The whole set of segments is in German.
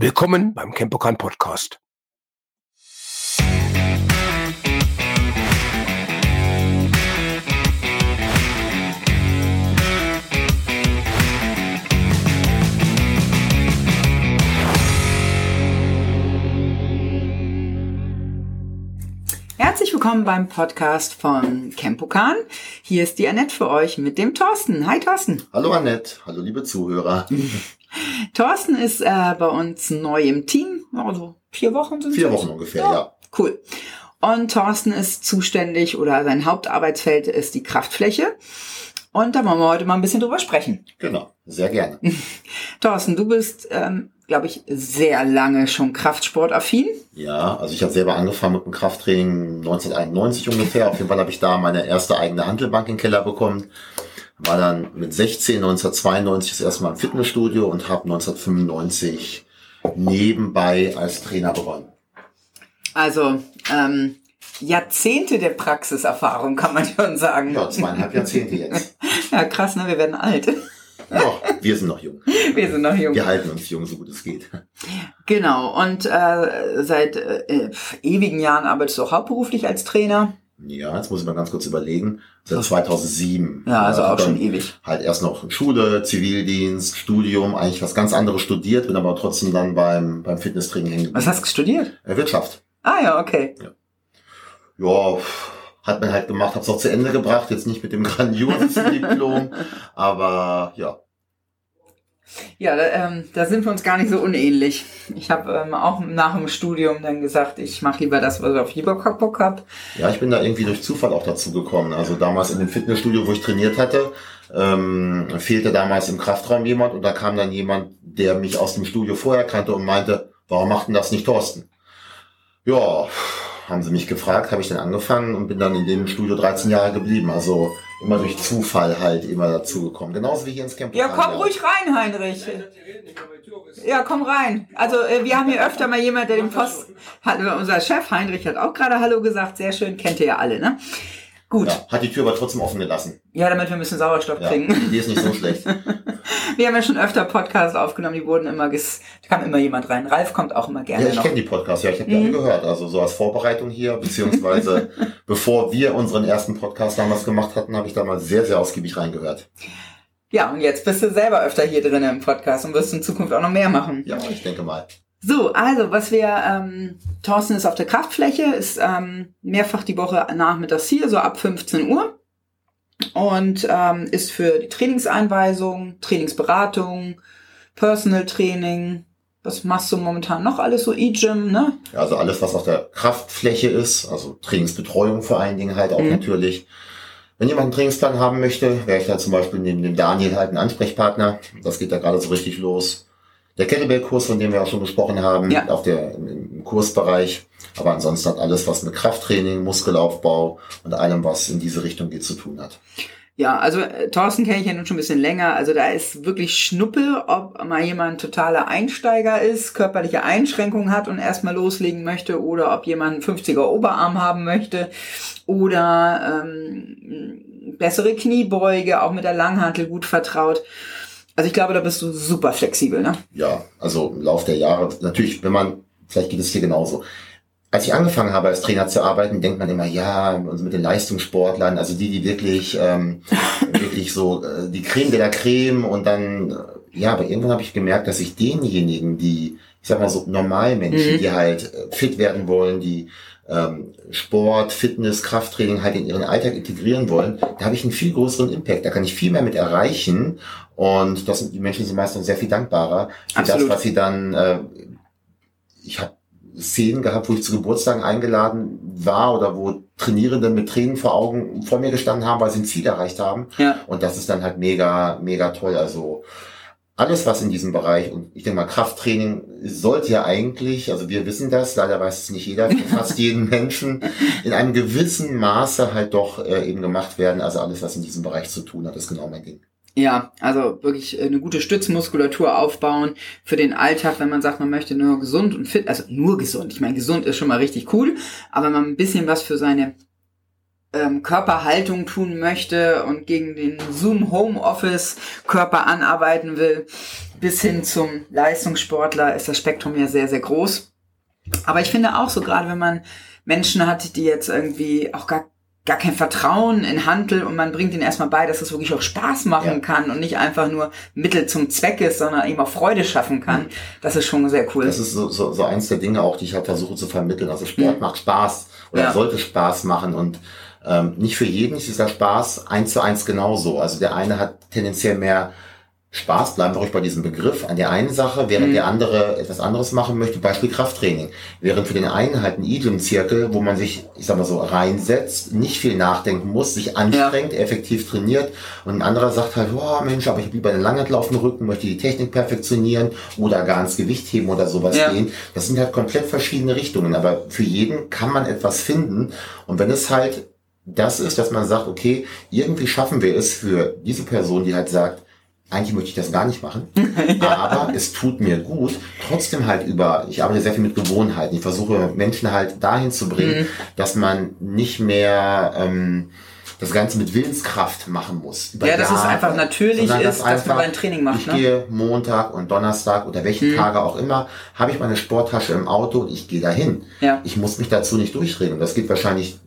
Willkommen beim Campokan Podcast. Herzlich willkommen beim Podcast von Campokan. Hier ist die Annette für euch mit dem Thorsten. Hi Thorsten. Hallo Annette, hallo liebe Zuhörer. Thorsten ist äh, bei uns neu im Team, also vier Wochen sind Vier Wochen ungefähr, ja. ja. Cool. Und Thorsten ist zuständig oder sein Hauptarbeitsfeld ist die Kraftfläche. Und da wollen wir heute mal ein bisschen drüber sprechen. Genau, sehr gerne. Thorsten, du bist, ähm, glaube ich, sehr lange schon Kraftsportaffin. Ja, also ich habe selber angefangen mit dem Krafttraining 1991 ungefähr. Auf jeden Fall habe ich da meine erste eigene Handelbank im Keller bekommen. War dann mit 16, 1992 das erste Mal im Fitnessstudio und habe 1995 nebenbei als Trainer begonnen. Also ähm, Jahrzehnte der Praxiserfahrung, kann man schon sagen. Ja, zweieinhalb Jahrzehnte jetzt. ja, krass, ne? Wir werden alt. Doch, wir sind noch jung. Wir sind noch jung. Wir halten uns jung, so gut es geht. Genau. Und äh, seit äh, ewigen Jahren arbeitest du auch hauptberuflich als Trainer. Ja, jetzt muss ich mal ganz kurz überlegen. Seit 2007. Ja, also auch schon ewig. Halt erst noch Schule, Zivildienst, Studium, eigentlich was ganz anderes studiert, bin aber trotzdem dann beim, beim Fitnesstraining hängen. Was hast du studiert? Äh, Wirtschaft. Ah ja, okay. Ja, ja hat man halt gemacht, hab's auch zu Ende gebracht, jetzt nicht mit dem grandiosen Diplom, aber ja. Ja, da, ähm, da sind wir uns gar nicht so unähnlich. Ich habe ähm, auch nach dem Studium dann gesagt, ich mache lieber das, was ich auf lieber Bock habe. Ja, ich bin da irgendwie durch Zufall auch dazu gekommen. Also damals in dem Fitnessstudio, wo ich trainiert hatte, ähm, fehlte damals im Kraftraum jemand und da kam dann jemand, der mich aus dem Studio vorher kannte und meinte, warum macht denn das nicht Thorsten? Ja, haben sie mich gefragt, habe ich dann angefangen und bin dann in dem Studio 13 Jahre geblieben. Also immer durch Zufall halt immer dazugekommen. Genauso wie hier ins Camp. Ja, komm ruhig rein, Heinrich. Ja, komm rein. Also äh, wir haben hier öfter mal jemand, der den Post hat. Unser Chef Heinrich hat auch gerade Hallo gesagt. Sehr schön, kennt ihr ja alle, ne? Gut. Ja, hat die Tür aber trotzdem offen gelassen. Ja, damit wir ein bisschen Sauerstoff ja, kriegen. Die ist nicht so schlecht. wir haben ja schon öfter Podcasts aufgenommen, die wurden immer, ges da kam immer jemand rein. Ralf kommt auch immer gerne Ja, ich kenne die Podcasts, ja, ich habe die alle gehört. Also so als Vorbereitung hier, beziehungsweise bevor wir unseren ersten Podcast damals gemacht hatten, habe ich da mal sehr, sehr ausgiebig reingehört. Ja, und jetzt bist du selber öfter hier drin im Podcast und wirst in Zukunft auch noch mehr machen. Ja, ich denke mal. So, also was wir, ähm, Thorsten ist auf der Kraftfläche, ist ähm, mehrfach die Woche nachmittags hier, so ab 15 Uhr. Und ähm, ist für die Trainingseinweisung, Trainingsberatung, Personal Training, was machst du momentan noch alles so E-Gym, ne? Ja, also alles, was auf der Kraftfläche ist, also Trainingsbetreuung vor allen Dingen halt auch mhm. natürlich. Wenn jemand einen Trainingsplan haben möchte, wäre ich da zum Beispiel neben dem Daniel halt ein Ansprechpartner. Das geht da gerade so richtig los der Kettlebell-Kurs, von dem wir auch schon gesprochen haben, ja. auf der, im Kursbereich. Aber ansonsten hat alles, was mit Krafttraining, Muskelaufbau und allem, was in diese Richtung geht, zu tun hat. Ja, also äh, Thorsten kenne ich ja nun schon ein bisschen länger. Also da ist wirklich Schnuppe, ob mal jemand totaler Einsteiger ist, körperliche Einschränkungen hat und erstmal loslegen möchte oder ob jemand einen 50er Oberarm haben möchte oder ähm, bessere Kniebeuge, auch mit der Langhantel gut vertraut. Also ich glaube, da bist du super flexibel, ne? Ja, also im Laufe der Jahre, natürlich, wenn man, vielleicht geht es hier genauso. Als ich angefangen habe, als Trainer zu arbeiten, denkt man immer, ja, also mit den Leistungssportlern, also die, die wirklich, ähm, wirklich so äh, die Creme de la Creme und dann, äh, ja, aber irgendwann habe ich gemerkt, dass ich denjenigen, die, ich sag mal so Normalmenschen, mhm. die halt äh, fit werden wollen, die ähm, Sport, Fitness, Krafttraining halt in ihren Alltag integrieren wollen, da habe ich einen viel größeren Impact. Da kann ich viel mehr mit erreichen und das sind die Menschen sind meistens sehr viel dankbarer für Absolut. das, was sie dann. Äh, ich habe Szenen gehabt, wo ich zu Geburtstagen eingeladen war oder wo Trainierende mit Tränen vor Augen vor mir gestanden haben, weil sie ein Ziel erreicht haben. Ja. Und das ist dann halt mega, mega toll. Also alles, was in diesem Bereich, und ich denke mal, Krafttraining sollte ja eigentlich, also wir wissen das, leider weiß es nicht jeder, fast jeden Menschen, in einem gewissen Maße halt doch äh, eben gemacht werden. Also alles, was in diesem Bereich zu tun hat, ist genau mein Ding. Ja, also wirklich eine gute Stützmuskulatur aufbauen für den Alltag, wenn man sagt, man möchte nur gesund und fit, also nur gesund. Ich meine, gesund ist schon mal richtig cool, aber man ein bisschen was für seine ähm, Körperhaltung tun möchte und gegen den Zoom Homeoffice Körper anarbeiten will, bis hin zum Leistungssportler ist das Spektrum ja sehr, sehr groß. Aber ich finde auch so, gerade wenn man Menschen hat, die jetzt irgendwie auch gar gar kein Vertrauen in Handel und man bringt ihnen erstmal bei, dass es wirklich auch Spaß machen ja. kann und nicht einfach nur Mittel zum Zweck ist, sondern eben auch Freude schaffen kann. Mhm. Das ist schon sehr cool. Das ist so, so, so eins der Dinge auch, die ich halt versuche zu vermitteln. Also Sport mhm. macht Spaß oder ja. sollte Spaß machen und ähm, nicht für jeden ist dieser Spaß eins zu eins genauso. Also der eine hat tendenziell mehr Spaß, bleiben wir ruhig bei diesem Begriff, an der einen Sache, während mhm. der andere etwas anderes machen möchte, Beispiel Krafttraining. Während für den einen halt ein Idiom-Zirkel, wo man sich, ich sag mal so, reinsetzt, nicht viel nachdenken muss, sich anstrengt, ja. effektiv trainiert und ein anderer sagt halt, oh Mensch, aber ich habe lieber einen Langhandel auf dem Rücken, möchte die Technik perfektionieren oder gar ins Gewicht heben oder sowas ja. gehen. Das sind halt komplett verschiedene Richtungen, aber für jeden kann man etwas finden und wenn es halt das ist, dass man sagt, okay, irgendwie schaffen wir es für diese Person, die halt sagt, eigentlich möchte ich das gar nicht machen, ja. aber es tut mir gut. Trotzdem halt über, ich arbeite sehr viel mit Gewohnheiten. Ich versuche Menschen halt dahin zu bringen, mhm. dass man nicht mehr ähm, das Ganze mit Willenskraft machen muss. ja, dass es einfach natürlich ist, dass einfach, man ein Training macht. Ich ne? gehe Montag und Donnerstag oder welche mhm. Tage auch immer, habe ich meine Sporttasche im Auto und ich gehe dahin. Ja. Ich muss mich dazu nicht durchreden. das geht wahrscheinlich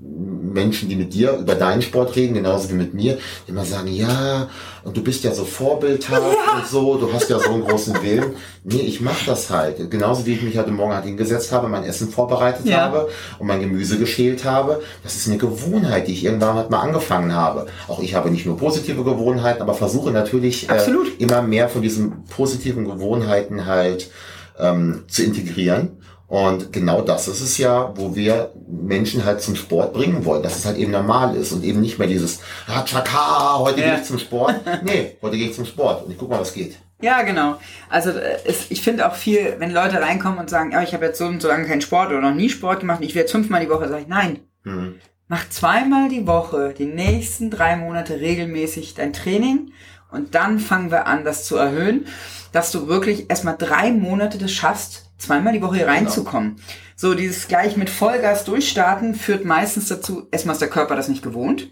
Menschen, die mit dir über deinen Sport reden, genauso wie mit mir, die immer sagen, ja, und du bist ja so vorbildhaft ja. und so, du hast ja so einen großen Willen. Nee, ich mach das halt. Genauso wie ich mich heute Morgen halt hingesetzt habe, mein Essen vorbereitet ja. habe und mein Gemüse geschält habe. Das ist eine Gewohnheit, die ich irgendwann halt mal angefangen habe. Auch ich habe nicht nur positive Gewohnheiten, aber versuche natürlich äh, immer mehr von diesen positiven Gewohnheiten halt ähm, zu integrieren. Und genau das ist es ja, wo wir Menschen halt zum Sport bringen wollen, dass es halt eben normal ist und eben nicht mehr dieses, ah, tschaka, heute ja. gehe ich zum Sport. Nee, heute gehe ich zum Sport und ich guck mal, was geht. Ja, genau. Also äh, es, ich finde auch viel, wenn Leute reinkommen und sagen, ja, ich habe jetzt so und so lange keinen Sport oder noch nie Sport gemacht, ich werde fünfmal die Woche, sage ich, nein. Mhm. Mach zweimal die Woche, die nächsten drei Monate regelmäßig dein Training und dann fangen wir an, das zu erhöhen, dass du wirklich erstmal drei Monate das schaffst, zweimal die Woche hier genau. reinzukommen. Genau. So, dieses gleich mit Vollgas durchstarten führt meistens dazu, erstmal ist der Körper das nicht gewohnt.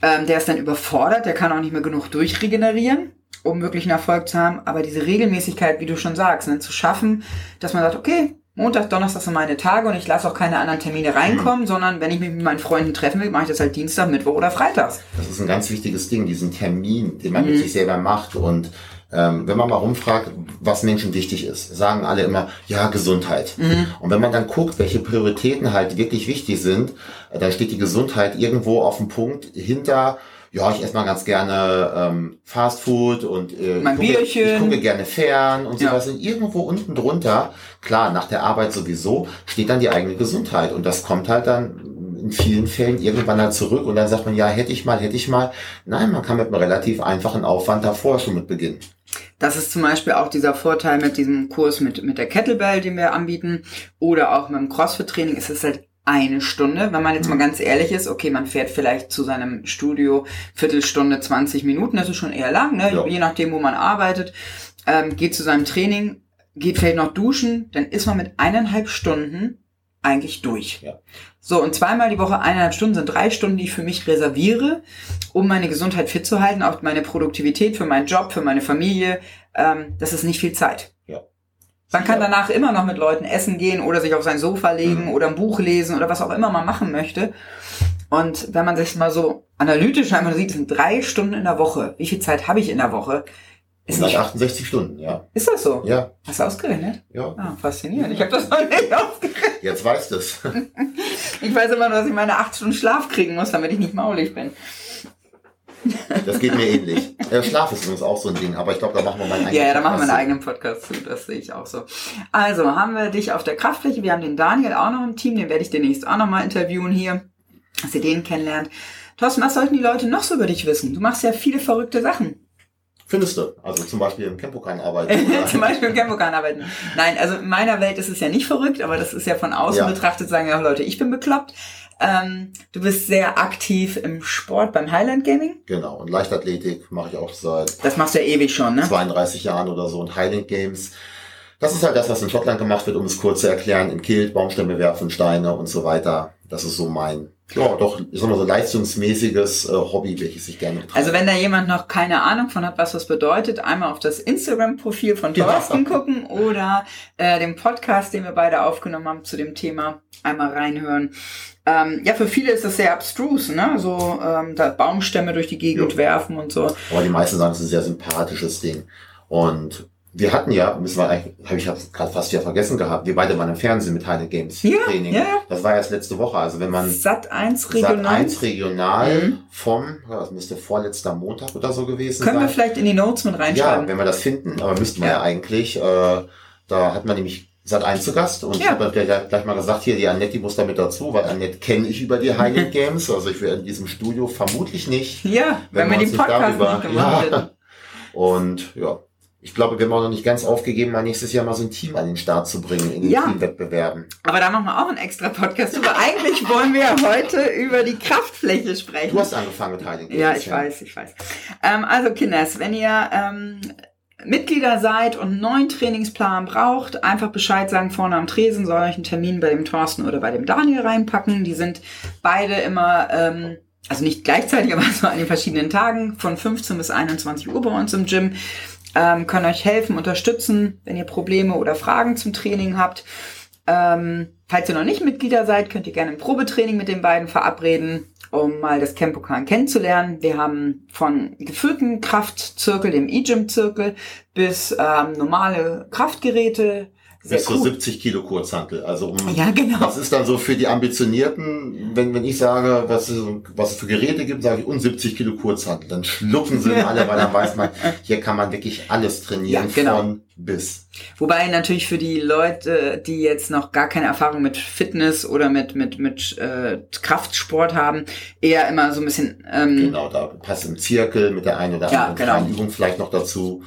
Ähm, der ist dann überfordert, der kann auch nicht mehr genug durchregenerieren, um wirklich einen Erfolg zu haben. Aber diese Regelmäßigkeit, wie du schon sagst, ne, zu schaffen, dass man sagt, okay, Montag, Donnerstag sind meine Tage und ich lasse auch keine anderen Termine reinkommen, mhm. sondern wenn ich mich mit meinen Freunden treffen will, mache ich das halt Dienstag, Mittwoch oder Freitags. Das ist ein ganz wichtiges Ding, diesen Termin, den man mhm. mit sich selber macht und ähm, wenn man mal rumfragt, was Menschen wichtig ist, sagen alle immer, ja, Gesundheit. Mhm. Und wenn man dann guckt, welche Prioritäten halt wirklich wichtig sind, äh, dann steht die Gesundheit irgendwo auf dem Punkt hinter, ja, ich esse mal ganz gerne ähm, Fast Food und äh, mein gucke, Bierchen. ich gucke gerne fern und sowas. Ja. Und irgendwo unten drunter, klar, nach der Arbeit sowieso, steht dann die eigene Gesundheit. Und das kommt halt dann in vielen Fällen irgendwann halt zurück und dann sagt man, ja, hätte ich mal, hätte ich mal. Nein, man kann mit einem relativ einfachen Aufwand davor schon mit beginnen. Das ist zum Beispiel auch dieser Vorteil mit diesem Kurs mit, mit der Kettlebell, den wir anbieten, oder auch mit dem CrossFit-Training ist es halt eine Stunde. Wenn man jetzt mal mhm. ganz ehrlich ist, okay, man fährt vielleicht zu seinem Studio Viertelstunde, 20 Minuten, das ist schon eher lang, ne? Ja. je nachdem, wo man arbeitet, ähm, geht zu seinem Training, geht vielleicht noch duschen, dann ist man mit eineinhalb Stunden eigentlich durch. Ja. So, und zweimal die Woche eineinhalb Stunden sind drei Stunden, die ich für mich reserviere, um meine Gesundheit fit zu halten, auch meine Produktivität für meinen Job, für meine Familie. Ähm, das ist nicht viel Zeit. Ja. Man kann danach immer noch mit Leuten essen gehen oder sich auf sein Sofa legen mhm. oder ein Buch lesen oder was auch immer man machen möchte. Und wenn man sich mal so analytisch einmal sieht, sind drei Stunden in der Woche. Wie viel Zeit habe ich in der Woche? Ist nicht 68 Stunden, ja. Ist das so? Ja. Hast du ausgerechnet? Ja. Ah, faszinierend. Ich habe das noch nicht ausgerechnet. Jetzt weißt du es. ich weiß immer nur, dass ich meine acht Stunden Schlaf kriegen muss, damit ich nicht maulig bin. Das geht mir ähnlich. Äh, Schlaf ist übrigens auch so ein Ding, aber ich glaube, da machen wir mal einen eigenen Ja, yeah, da machen wir einen eigenen Podcast zu, das sehe ich auch so. Also, haben wir dich auf der Kraftfläche, wir haben den Daniel auch noch im Team, den werde ich demnächst auch noch mal interviewen hier, dass ihr den kennenlernt. Thorsten, was sollten die Leute noch so über dich wissen? Du machst ja viele verrückte Sachen. Findest du? Also zum Beispiel im Campokan arbeiten. zum Beispiel im Campokan arbeiten. Nein, also in meiner Welt ist es ja nicht verrückt, aber das ist ja von außen ja. betrachtet, sagen ja Leute, ich bin bekloppt. Ähm, du bist sehr aktiv im Sport beim Highland Gaming. Genau, und Leichtathletik mache ich auch seit. Das machst du ja ewig schon, ne? 32 Jahren oder so. Und Highland Games, das ist halt das, was in Schottland gemacht wird, um es kurz zu erklären. Im Kilt, Baumstämme werfen, Steine und so weiter. das ist so mein, ja, doch, ich sag mal so leistungsmäßiges äh, Hobby, welches ich gerne betreibe. Also wenn da jemand noch keine Ahnung von hat, was das bedeutet, einmal auf das Instagram-Profil von Thorsten ja. gucken oder äh, den Podcast, den wir beide aufgenommen haben zu dem Thema, einmal reinhören. Ähm, ja, für viele ist das sehr abstrus, ne? So ähm, da Baumstämme durch die Gegend ja. werfen und so. Aber die meisten sagen, es ist ein sehr sympathisches Ding. Und wir hatten ja, müssen wir eigentlich, habe ich gerade fast wieder vergessen gehabt, wir beide waren im Fernsehen mit Heine Games ja, Training. Ja. Das war erst letzte Woche. Also wenn man Sat 1 regional, Sat 1 regional mhm. vom, das müsste vorletzter Montag oder so gewesen Können sein. wir vielleicht in die Notes mit reinschreiben? Ja, wenn wir das finden, aber müssten wir ja, ja eigentlich. Äh, da hat man nämlich Sat 1 zu Gast und ja. ich habe gleich, gleich mal gesagt, hier die Annette, die muss damit dazu, weil Annette kenne ich über die Heine Games. Also ich wäre in diesem Studio vermutlich nicht. Ja, wenn, wenn wir den Podcast darüber, nicht gemacht ja. Und ja, ich glaube, wir haben auch noch nicht ganz aufgegeben, mal nächstes Jahr mal so ein Team an den Start zu bringen in den ja. Teamwettbewerben. Aber da machen wir auch einen extra Podcast drüber. Eigentlich wollen wir heute über die Kraftfläche sprechen. Du hast angefangen mit Heiligen. Ja, ich ja. weiß, ich weiß. Ähm, also Kinders, wenn ihr ähm, Mitglieder seid und einen neuen Trainingsplan braucht, einfach Bescheid sagen vorne am Tresen, soll euch einen Termin bei dem Thorsten oder bei dem Daniel reinpacken. Die sind beide immer... Ähm, also nicht gleichzeitig, aber so an den verschiedenen Tagen von 15 bis 21 Uhr bei uns im Gym ähm, können euch helfen, unterstützen, wenn ihr Probleme oder Fragen zum Training habt. Ähm, falls ihr noch nicht Mitglieder seid, könnt ihr gerne ein Probetraining mit den beiden verabreden, um mal das Campokan kennenzulernen. Wir haben von geführten Kraftzirkel, dem E-Gym-Zirkel, bis ähm, normale Kraftgeräte, sehr bis cool. zu 70 Kilo Kurzhantel. Also um, ja, genau. das ist dann so für die Ambitionierten, wenn, wenn ich sage, was es, was es für Geräte gibt, sage ich und 70 Kilo Kurzhantel. Dann schlucken sie alle, weil dann weiß man, hier kann man wirklich alles trainieren ja, genau. von bis. Wobei natürlich für die Leute, die jetzt noch gar keine Erfahrung mit Fitness oder mit mit mit äh, Kraftsport haben, eher immer so ein bisschen ähm, genau da passt im Zirkel mit der einen oder anderen ja, genau. Übung vielleicht noch dazu.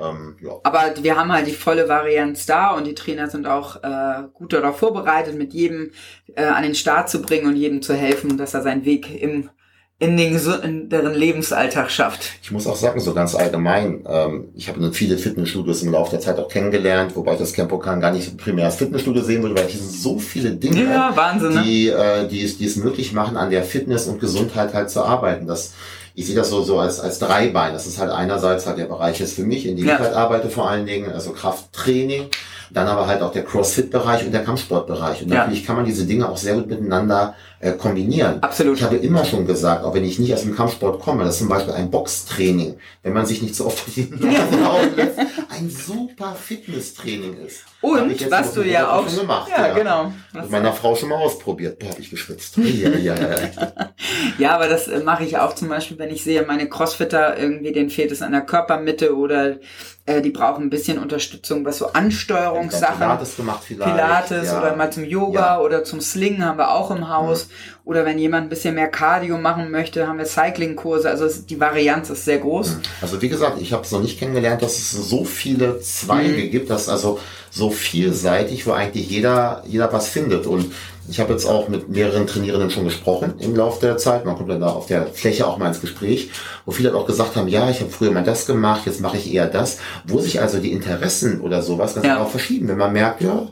Ähm, ja. Aber wir haben halt die volle Varianz da und die Trainer sind auch äh, gut darauf vorbereitet, mit jedem äh, an den Start zu bringen und jedem zu helfen, dass er seinen Weg im in den in deren Lebensalltag schafft. Ich muss auch sagen, so ganz allgemein, ähm, ich habe viele Fitnessstudios im Laufe der Zeit auch kennengelernt, wobei ich das Campokan gar nicht primär als Fitnessstudio sehen würde, weil hier sind so viele Dinge, ja, Wahnsinn, ne? die, äh, die, es, die es möglich machen, an der Fitness und Gesundheit halt zu arbeiten. Das ich sehe das so, so als, als Dreibein. Das ist halt einerseits halt der Bereich ist für mich, in dem ja. ich halt arbeite vor allen Dingen, also Krafttraining, dann aber halt auch der Crossfit-Bereich und der Kampfsportbereich. Und ja. natürlich kann man diese Dinge auch sehr gut miteinander äh, kombinieren. Absolut. Ich habe immer schon gesagt, auch wenn ich nicht aus dem Kampfsport komme, dass zum Beispiel ein Boxtraining, wenn man sich nicht so oft die Nase lässt, ein super Fitnesstraining ist. Und was du ja auch schon gemacht. Ja, ja. genau. Mit meiner Frau schon mal ausprobiert. Boah, hab ich geschwitzt. Ja, ja, ja. ja, aber das äh, mache ich auch zum Beispiel, wenn ich sehe, meine Crossfitter, irgendwie denen fehlt es an der Körpermitte oder äh, die brauchen ein bisschen Unterstützung, was so Ansteuerungssachen. Pilates gemacht vielleicht. Pilates ja. oder mal zum Yoga oder zum Slingen haben wir auch im Haus. Mhm. Oder wenn jemand ein bisschen mehr Cardio machen möchte, haben wir Cycling-Kurse. Also die Varianz ist sehr groß. Mhm. Also wie gesagt, ich habe es noch nicht kennengelernt, dass es so viele Zweige mhm. gibt, dass also so vielseitig, wo eigentlich jeder, jeder was findet. Und ich habe jetzt auch mit mehreren Trainierenden schon gesprochen im Laufe der Zeit. Man kommt dann da auf der Fläche auch mal ins Gespräch, wo viele auch gesagt haben, ja, ich habe früher mal das gemacht, jetzt mache ich eher das. Wo sich also die Interessen oder sowas ganz ja. genau verschieben. Wenn man merkt, ja,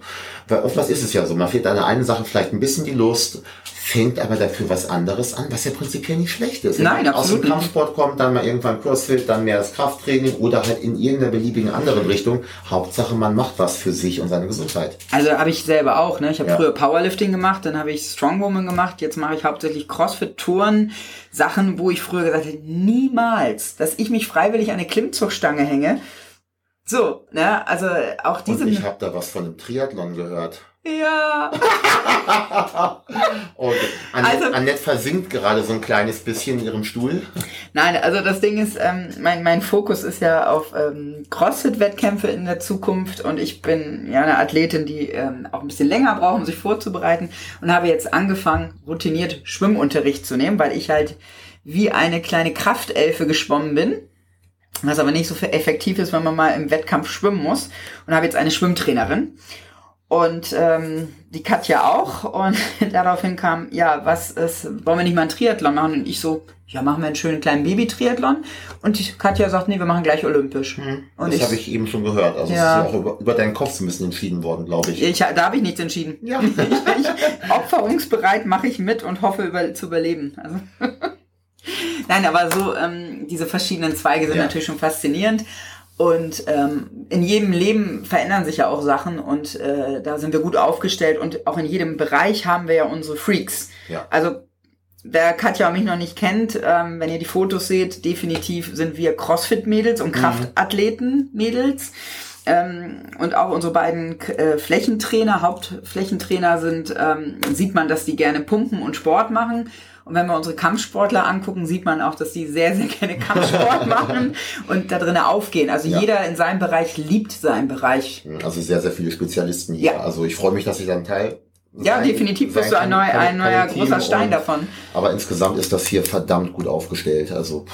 weil oftmals ist es ja so, man fehlt an der einen Sache vielleicht ein bisschen die Lust, fängt aber dafür was anderes an, was ja prinzipiell nicht schlecht ist. Nein, absolut Aus dem Kampfsport kommt, dann mal irgendwann Crossfit, dann mehr das Krafttraining oder halt in irgendeiner beliebigen anderen Richtung. Hauptsache, man macht was für sich und seine Gesundheit. Also habe ich selber auch. Ne? Ich habe ja. früher Powerlifting gemacht, dann habe ich Strongwoman gemacht, jetzt mache ich hauptsächlich Crossfit-Touren. Sachen, wo ich früher gesagt hätte, niemals, dass ich mich freiwillig an eine Klimmzugstange hänge. So, ne, also auch diese. Und ich habe da was von einem Triathlon gehört. Ja. okay. Annette, also, Annette versinkt gerade so ein kleines bisschen in ihrem Stuhl. Nein, also das Ding ist, ähm, mein, mein Fokus ist ja auf ähm, CrossFit-Wettkämpfe in der Zukunft und ich bin ja eine Athletin, die ähm, auch ein bisschen länger braucht, um sich vorzubereiten und habe jetzt angefangen, routiniert Schwimmunterricht zu nehmen, weil ich halt wie eine kleine Kraftelfe geschwommen bin was aber nicht so effektiv ist, wenn man mal im Wettkampf schwimmen muss und habe jetzt eine Schwimmtrainerin Und ähm, die Katja auch. Und daraufhin kam, ja, was ist, wollen wir nicht mal einen Triathlon machen? Und ich so, ja, machen wir einen schönen kleinen Baby-Triathlon. Und die Katja sagt, nee, wir machen gleich olympisch. Hm, Und das ich- habe ich eben schon gehört. Also Ja. es ist ja auch über, über deinen Kopf ein bisschen entschieden worden, glaube ich. Ich, da habe ich nichts entschieden. Ja. Ich, ich, opferungsbereit mache ich mit und hoffe über, zu überleben. Also. Nein, aber so ähm, diese verschiedenen Zweige sind Ja. natürlich schon faszinierend. Und ähm, in jedem Leben verändern sich ja auch Sachen und äh, da sind wir gut aufgestellt und auch in jedem Bereich haben wir ja unsere Freaks. Ja. Also wer Katja und mich noch nicht kennt, ähm, wenn ihr die Fotos seht, definitiv sind wir Crossfit-Mädels und Kraftathleten-Mädels. Ähm, und auch unsere beiden äh, Flächentrainer, Hauptflächentrainer sind, ähm, sieht man, dass die gerne pumpen und Sport machen. Und wenn wir unsere Kampfsportler angucken, sieht man auch, dass die sehr, sehr gerne Kampfsport machen und da drinnen aufgehen. Also Ja. jeder in seinem Bereich liebt seinen Bereich. Also sehr, sehr viele Spezialisten hier. Ja. Also ich freue mich, dass ich dann Teil Ja, sein- definitiv bist du ein, neu, ein neuer großer Stein und- davon. Aber insgesamt ist das hier verdammt gut aufgestellt. Also pff,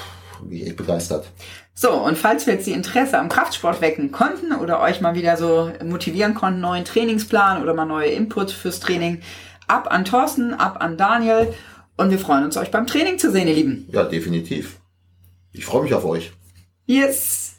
bin ich echt begeistert. So, und falls wir jetzt die Interesse am Kraftsport wecken konnten oder euch mal wieder so motivieren konnten, neuen Trainingsplan oder mal neue Input fürs Training, ab an Thorsten, ab an Daniel und wir freuen uns, euch beim Training zu sehen, ihr Lieben. Ja, definitiv. Ich freue mich auf euch. Yes!